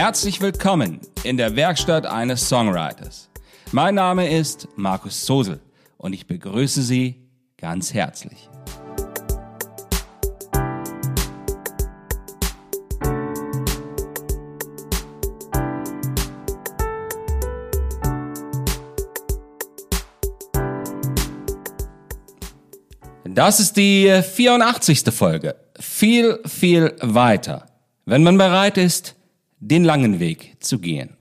Herzlich willkommen in der Werkstatt eines Songwriters. Mein Name ist Markus Sosel und ich begrüße Sie ganz herzlich. Das ist die 84. Folge. Viel, viel weiter, wenn man bereit ist, den langen Weg zu gehen.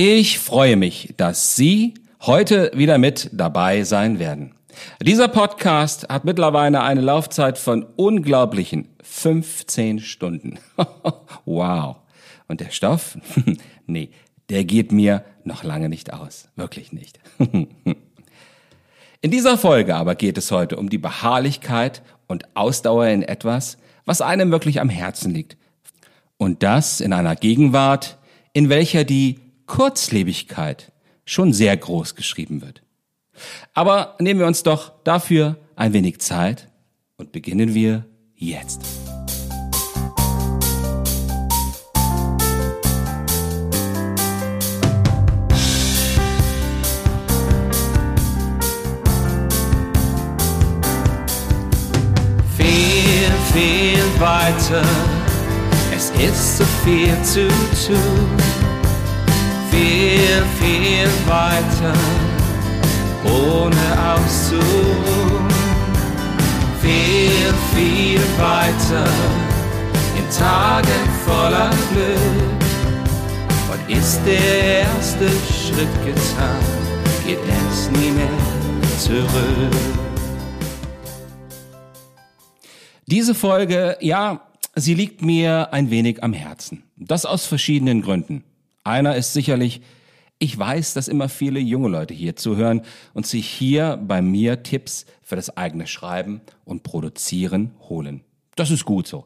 Ich freue mich, dass Sie heute wieder mit dabei sein werden. Dieser Podcast hat mittlerweile eine Laufzeit von unglaublichen 15 Stunden. wow. Und der Stoff? nee, der geht mir noch lange nicht aus. Wirklich nicht. in dieser Folge aber geht es heute um die Beharrlichkeit und Ausdauer in etwas, was einem wirklich am Herzen liegt. Und das in einer Gegenwart, in welcher die Kurzlebigkeit schon sehr groß geschrieben wird. Aber nehmen wir uns doch dafür ein wenig Zeit und beginnen wir jetzt. Viel, viel weiter, es ist so viel zu tun. Viel, viel weiter, ohne auszuruhen. Viel, viel weiter, in Tagen voller Glück. Und ist der erste Schritt getan, geht es nie mehr zurück. Diese Folge, ja, sie liegt mir ein wenig am Herzen. Das aus verschiedenen Gründen. Einer ist sicherlich, ich weiß, dass immer viele junge Leute hier zuhören und sich hier bei mir Tipps für das eigene Schreiben und Produzieren holen. Das ist gut so.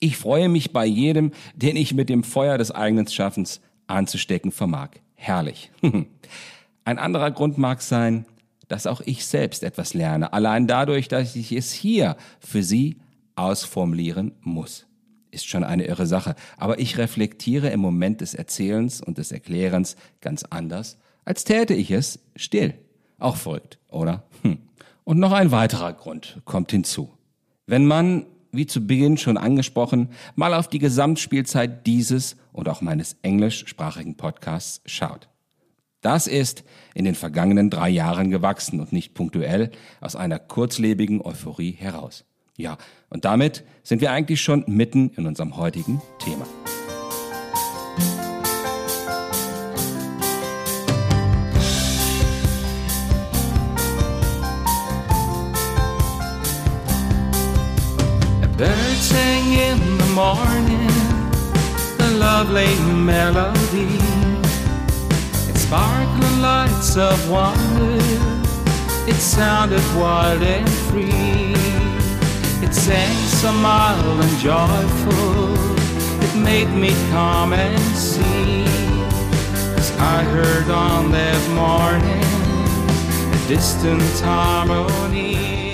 Ich freue mich bei jedem, den ich mit dem Feuer des eigenen Schaffens anzustecken vermag. Herrlich. Ein anderer Grund mag sein, dass auch ich selbst etwas lerne, allein dadurch, dass ich es hier für Sie ausformulieren muss ist schon eine irre Sache. Aber ich reflektiere im Moment des Erzählens und des Erklärens ganz anders, als täte ich es still. Auch verrückt, oder? Hm. Und noch ein weiterer Grund kommt hinzu. Wenn man, wie zu Beginn schon angesprochen, mal auf die Gesamtspielzeit dieses und auch meines englischsprachigen Podcasts schaut. Das ist in den vergangenen drei Jahren gewachsen und nicht punktuell aus einer kurzlebigen Euphorie heraus. Ja, und damit sind wir eigentlich schon mitten in unserem heutigen Thema. A bird sang in the morning a lovely melody. It sparkled lights of wonder. It sounded wild and free. Sang so mild and joyful, it made me calm and see. Cause I heard on that morning a distant harmony.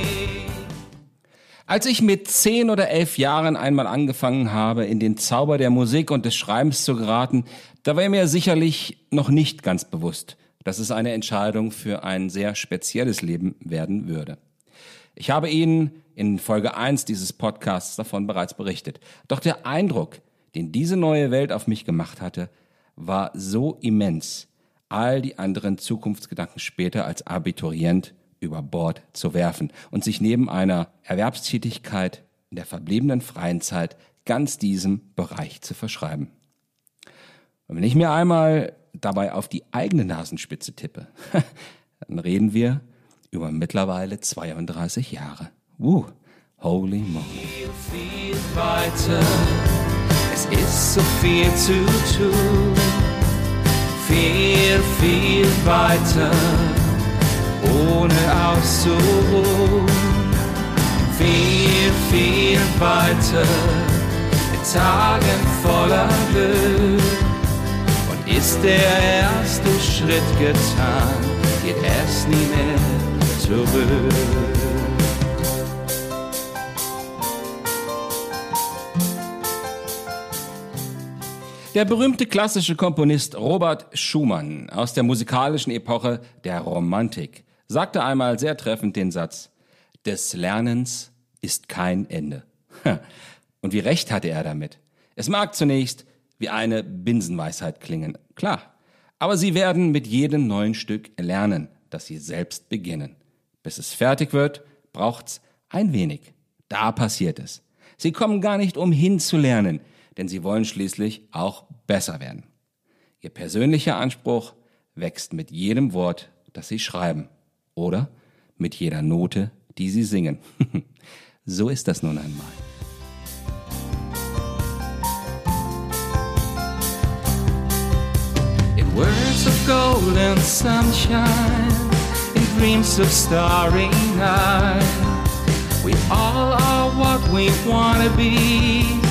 Als ich mit zehn oder elf Jahren einmal angefangen habe, in den Zauber der Musik und des Schreibens zu geraten, da war mir sicherlich noch nicht ganz bewusst, dass es eine Entscheidung für ein sehr spezielles Leben werden würde. Ich habe Ihnen in Folge 1 dieses Podcasts davon bereits berichtet. Doch der Eindruck, den diese neue Welt auf mich gemacht hatte, war so immens, all die anderen Zukunftsgedanken später als Abiturient über Bord zu werfen und sich neben einer Erwerbstätigkeit in der verbliebenen freien Zeit ganz diesem Bereich zu verschreiben. Und wenn ich mir einmal dabei auf die eigene Nasenspitze tippe, dann reden wir über mittlerweile 32 Jahre. Woo, holy moly. Viel, viel weiter, es ist so viel zu tun. Viel, viel weiter, ohne auszuruhen. Viel, viel weiter, mit Tagen voller Glück. Und ist der erste Schritt getan, geht es nie mehr zurück. Der berühmte klassische Komponist Robert Schumann aus der musikalischen Epoche der Romantik sagte einmal sehr treffend den Satz, des Lernens ist kein Ende. Und wie recht hatte er damit? Es mag zunächst wie eine Binsenweisheit klingen, klar, aber sie werden mit jedem neuen Stück lernen, das sie selbst beginnen. Bis es fertig wird, braucht's ein wenig. Da passiert es. Sie kommen gar nicht umhin zu lernen, denn sie wollen schließlich auch besser werden. Ihr persönlicher Anspruch wächst mit jedem Wort, das sie schreiben oder mit jeder Note, die sie singen. so ist das nun einmal. In words of golden sunshine, in dreams of starry night, we all are what we wanna be.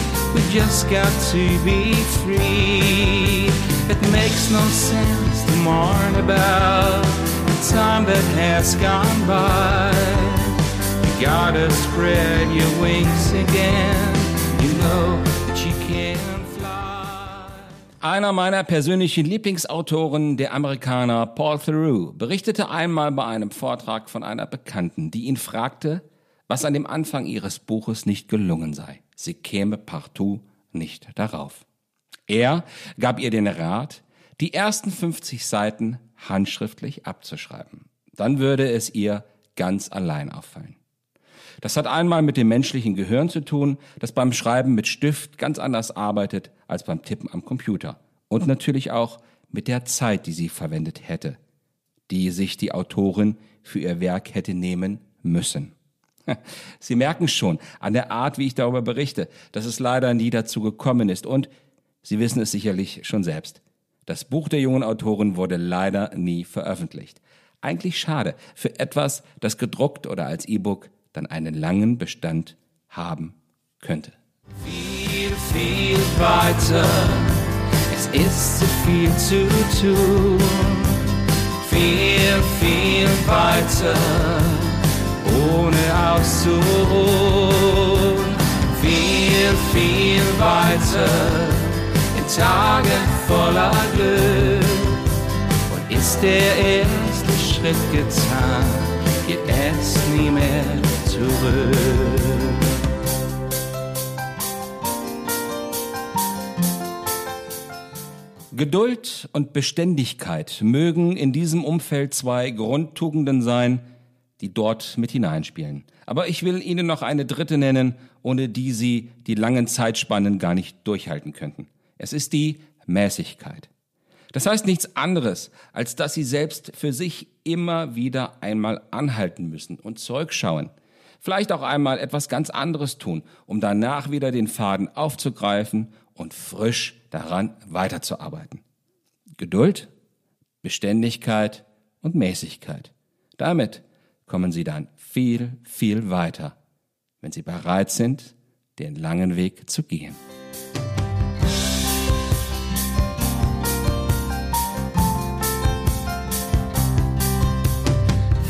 Just got to be free. It makes no sense to mourn about the time that has gone by. You gotta spread your wings again. You know that you can. Einer meiner persönlichen Lieblingsautoren, der Amerikaner Paul Theroux, berichtete einmal bei einem Vortrag von einer Bekannten, die ihn fragte, was an dem Anfang ihres Buches nicht gelungen sei sie käme partout nicht darauf. Er gab ihr den Rat, die ersten 50 Seiten handschriftlich abzuschreiben. Dann würde es ihr ganz allein auffallen. Das hat einmal mit dem menschlichen Gehirn zu tun, das beim Schreiben mit Stift ganz anders arbeitet als beim Tippen am Computer. Und natürlich auch mit der Zeit, die sie verwendet hätte, die sich die Autorin für ihr Werk hätte nehmen müssen. Sie merken schon an der Art, wie ich darüber berichte, dass es leider nie dazu gekommen ist. Und Sie wissen es sicherlich schon selbst. Das Buch der jungen Autorin wurde leider nie veröffentlicht. Eigentlich schade für etwas, das gedruckt oder als E-Book dann einen langen Bestand haben könnte. Viel, viel weiter. Es ist zu viel zu tun. Viel, viel weiter ohne auszuruhen. Viel, viel weiter in Tagen voller Glück. Und ist der erste Schritt getan, geht es nie mehr zurück. Geduld und Beständigkeit mögen in diesem Umfeld zwei Grundtugenden sein, die dort mit hineinspielen. Aber ich will Ihnen noch eine dritte nennen, ohne die Sie die langen Zeitspannen gar nicht durchhalten könnten. Es ist die Mäßigkeit. Das heißt nichts anderes, als dass Sie selbst für sich immer wieder einmal anhalten müssen und zurückschauen. Vielleicht auch einmal etwas ganz anderes tun, um danach wieder den Faden aufzugreifen und frisch daran weiterzuarbeiten. Geduld, Beständigkeit und Mäßigkeit. Damit kommen sie dann viel, viel weiter, wenn sie bereit sind, den langen Weg zu gehen.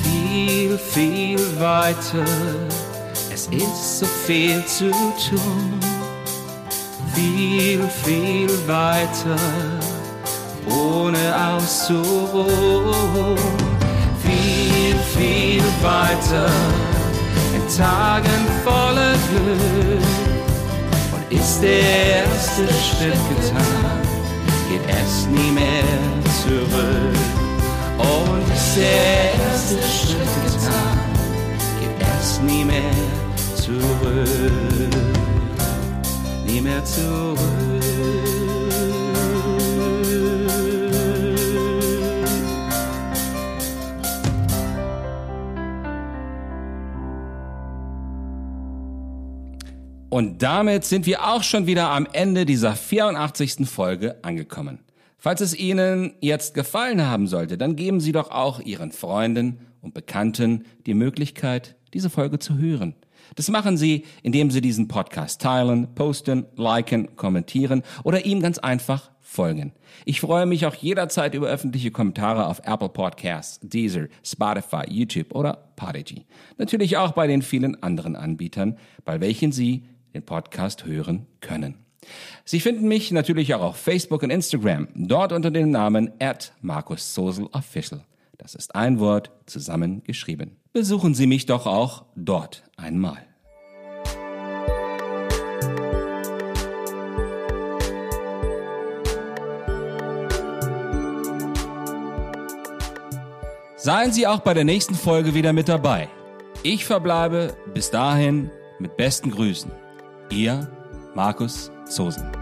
Viel, viel weiter, es ist so viel zu tun. Viel, viel weiter, ohne auszuruhen weiter in Tagen voller Glück. Und ist der erste Schritt getan, geht es nie mehr zurück. Und ist der erste Schritt getan, geht es nie mehr zurück. Nie mehr zurück. Und damit sind wir auch schon wieder am Ende dieser 84. Folge angekommen. Falls es Ihnen jetzt gefallen haben sollte, dann geben Sie doch auch Ihren Freunden und Bekannten die Möglichkeit, diese Folge zu hören. Das machen Sie, indem Sie diesen Podcast teilen, posten, liken, kommentieren oder ihm ganz einfach folgen. Ich freue mich auch jederzeit über öffentliche Kommentare auf Apple Podcasts, Deezer, Spotify, YouTube oder Podigy. Natürlich auch bei den vielen anderen Anbietern, bei welchen Sie den Podcast hören können. Sie finden mich natürlich auch auf Facebook und Instagram, dort unter dem Namen at Markus Sosel Official. Das ist ein Wort zusammengeschrieben. Besuchen Sie mich doch auch dort einmal. Seien Sie auch bei der nächsten Folge wieder mit dabei. Ich verbleibe bis dahin mit besten Grüßen. Ihr Markus Zosen.